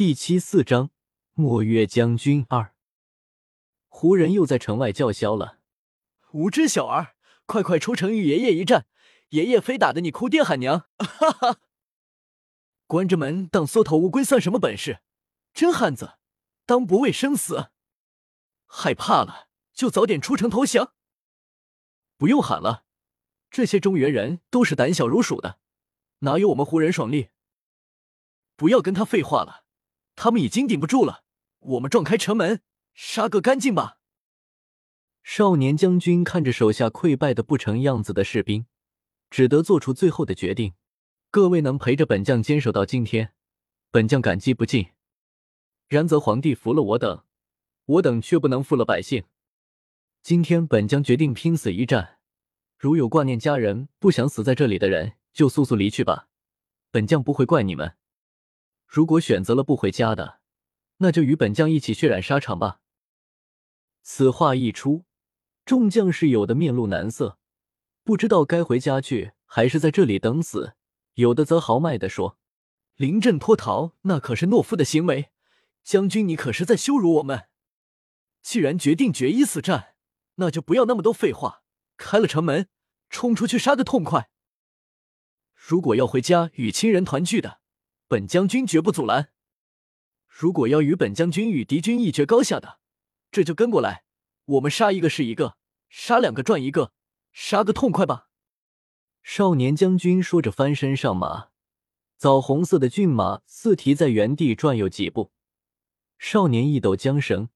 第七四章墨月将军二。胡人又在城外叫嚣了：“无知小儿，快快出城与爷爷一战！爷爷非打得你哭爹喊娘！”哈哈，关着门当缩头乌龟算什么本事？真汉子，当不畏生死！害怕了就早点出城投降！不用喊了，这些中原人都是胆小如鼠的，哪有我们胡人爽利？不要跟他废话了。他们已经顶不住了，我们撞开城门，杀个干净吧！少年将军看着手下溃败的不成样子的士兵，只得做出最后的决定：各位能陪着本将坚守到今天，本将感激不尽。然则皇帝服了我等，我等却不能负了百姓。今天本将决定拼死一战，如有挂念家人、不想死在这里的人，就速速离去吧，本将不会怪你们。如果选择了不回家的，那就与本将一起血染沙场吧。此话一出，众将士有的面露难色，不知道该回家去还是在这里等死；有的则豪迈地说：“临阵脱逃，那可是懦夫的行为。将军，你可是在羞辱我们。既然决定决一死战，那就不要那么多废话，开了城门，冲出去杀个痛快。如果要回家与亲人团聚的。”本将军绝不阻拦。如果要与本将军与敌军一决高下的，这就跟过来。我们杀一个是一个，杀两个赚一个，杀个痛快吧！少年将军说着，翻身上马，枣红色的骏马似蹄在原地转悠几步。少年一抖缰绳，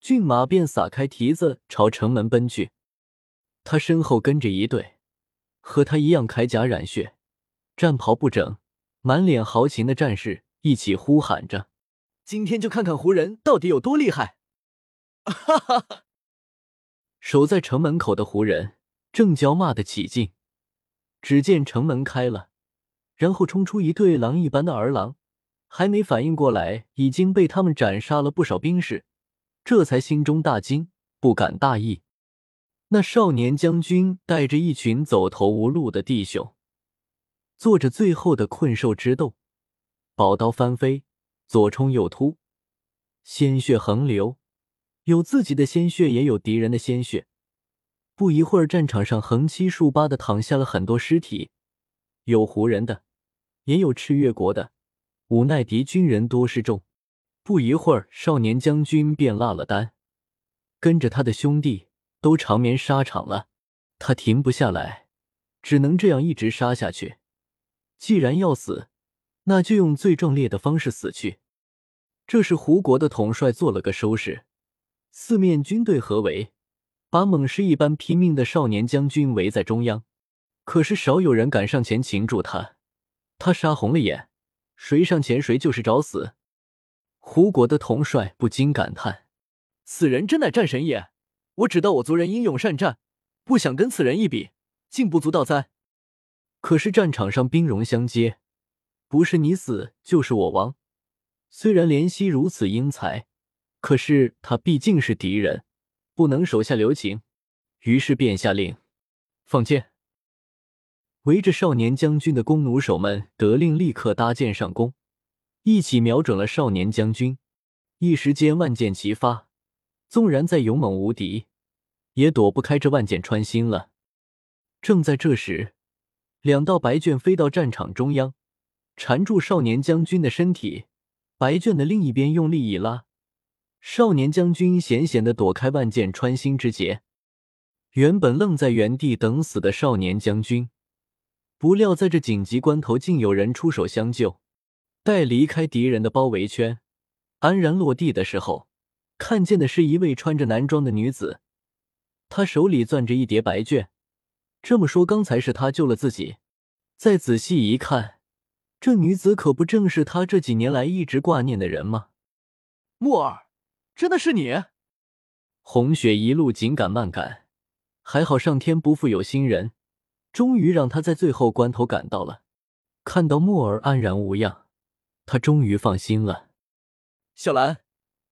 骏马便撒开蹄子朝城门奔去。他身后跟着一队和他一样铠甲染血、战袍不整。满脸豪情的战士一起呼喊着：“今天就看看胡人到底有多厉害！”哈哈哈！守在城门口的胡人正叫骂得起劲，只见城门开了，然后冲出一对狼一般的儿郎，还没反应过来，已经被他们斩杀了不少兵士，这才心中大惊，不敢大意。那少年将军带着一群走投无路的弟兄。做着最后的困兽之斗，宝刀翻飞，左冲右突，鲜血横流，有自己的鲜血，也有敌人的鲜血。不一会儿，战场上横七竖八的躺下了很多尸体，有胡人的，也有赤月国的。无奈敌军人多势众，不一会儿，少年将军便落了单，跟着他的兄弟都长眠沙场了。他停不下来，只能这样一直杀下去。既然要死，那就用最壮烈的方式死去。这是胡国的统帅做了个收拾，四面军队合围，把猛狮一般拼命的少年将军围在中央。可是少有人敢上前擒住他，他杀红了眼，谁上前谁就是找死。胡国的统帅不禁感叹：此人真乃战神也！我只道我族人英勇善战，不想跟此人一比，竟不足道哉！可是战场上兵戎相接，不是你死就是我亡。虽然怜惜如此英才，可是他毕竟是敌人，不能手下留情。于是便下令放箭。围着少年将军的弓弩手们得令立刻搭箭上弓，一起瞄准了少年将军。一时间万箭齐发，纵然再勇猛无敌，也躲不开这万箭穿心了。正在这时。两道白卷飞到战场中央，缠住少年将军的身体。白卷的另一边用力一拉，少年将军险险的躲开万箭穿心之劫。原本愣在原地等死的少年将军，不料在这紧急关头，竟有人出手相救。待离开敌人的包围圈，安然落地的时候，看见的是一位穿着男装的女子，她手里攥着一叠白卷。这么说，刚才是他救了自己。再仔细一看，这女子可不正是他这几年来一直挂念的人吗？木儿，真的是你？红雪一路紧赶慢赶，还好上天不负有心人，终于让他在最后关头赶到了。看到木儿安然无恙，他终于放心了。小兰，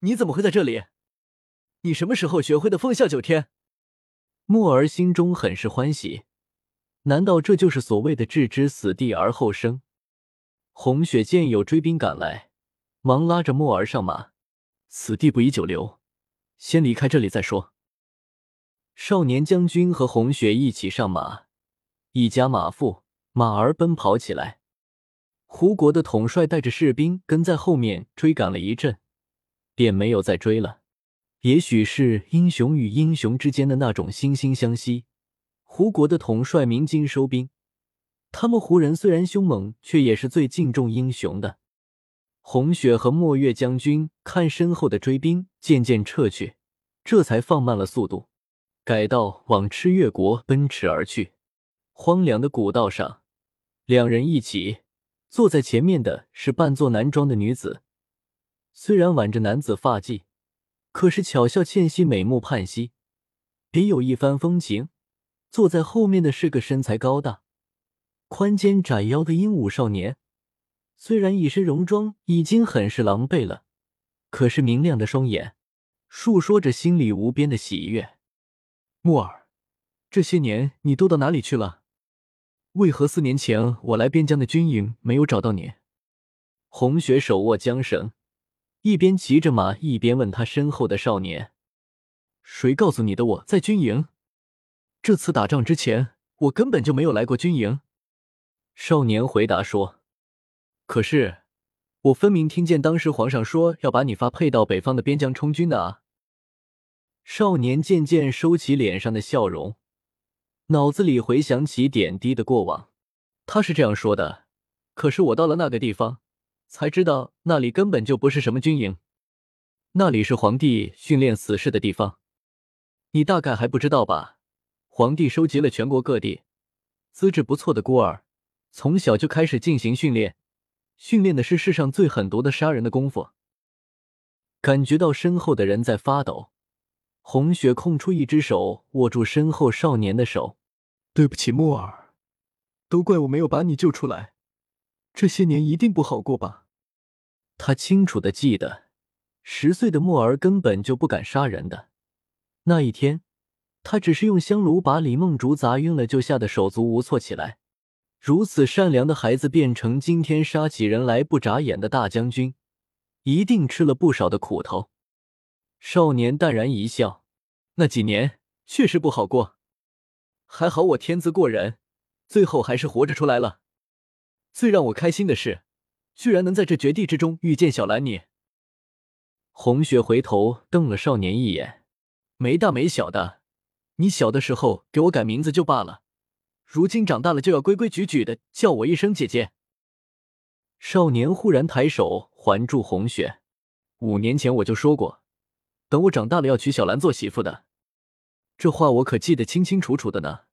你怎么会在这里？你什么时候学会的风啸九天？木儿心中很是欢喜，难道这就是所谓的置之死地而后生？红雪见有追兵赶来，忙拉着莫儿上马。此地不宜久留，先离开这里再说。少年将军和红雪一起上马，一家马夫马儿奔跑起来。胡国的统帅带着士兵跟在后面追赶了一阵，便没有再追了。也许是英雄与英雄之间的那种惺惺相惜，胡国的统帅鸣金收兵。他们胡人虽然凶猛，却也是最敬重英雄的。红雪和墨月将军看身后的追兵渐渐撤去，这才放慢了速度，改道往赤月国奔驰而去。荒凉的古道上，两人一起坐在前面的是扮作男装的女子，虽然挽着男子发髻，可是巧笑倩兮，美目盼兮，别有一番风情。坐在后面的是个身材高大。宽肩窄腰的英武少年，虽然一身戎装已经很是狼狈了，可是明亮的双眼，诉说着心里无边的喜悦。木儿，这些年你都到哪里去了？为何四年前我来边疆的军营没有找到你？红雪手握缰绳，一边骑着马，一边问他身后的少年：“谁告诉你的？我在军营。这次打仗之前，我根本就没有来过军营。”少年回答说：“可是，我分明听见当时皇上说要把你发配到北方的边疆充军的啊！”少年渐渐收起脸上的笑容，脑子里回想起点滴的过往。他是这样说的，可是我到了那个地方，才知道那里根本就不是什么军营，那里是皇帝训练死士的地方。你大概还不知道吧？皇帝收集了全国各地资质不错的孤儿。从小就开始进行训练，训练的是世上最狠毒的杀人的功夫。感觉到身后的人在发抖，红雪空出一只手握住身后少年的手。对不起，木耳，都怪我没有把你救出来。这些年一定不好过吧？他清楚的记得，十岁的墨儿根本就不敢杀人的。那一天，他只是用香炉把李梦竹砸晕了，就吓得手足无措起来。如此善良的孩子，变成今天杀起人来不眨眼的大将军，一定吃了不少的苦头。少年淡然一笑：“那几年确实不好过，还好我天资过人，最后还是活着出来了。最让我开心的是，居然能在这绝地之中遇见小兰你。”红雪回头瞪了少年一眼：“没大没小的，你小的时候给我改名字就罢了。”如今长大了就要规规矩矩的叫我一声姐姐。少年忽然抬手环住红雪，五年前我就说过，等我长大了要娶小兰做媳妇的，这话我可记得清清楚楚的呢。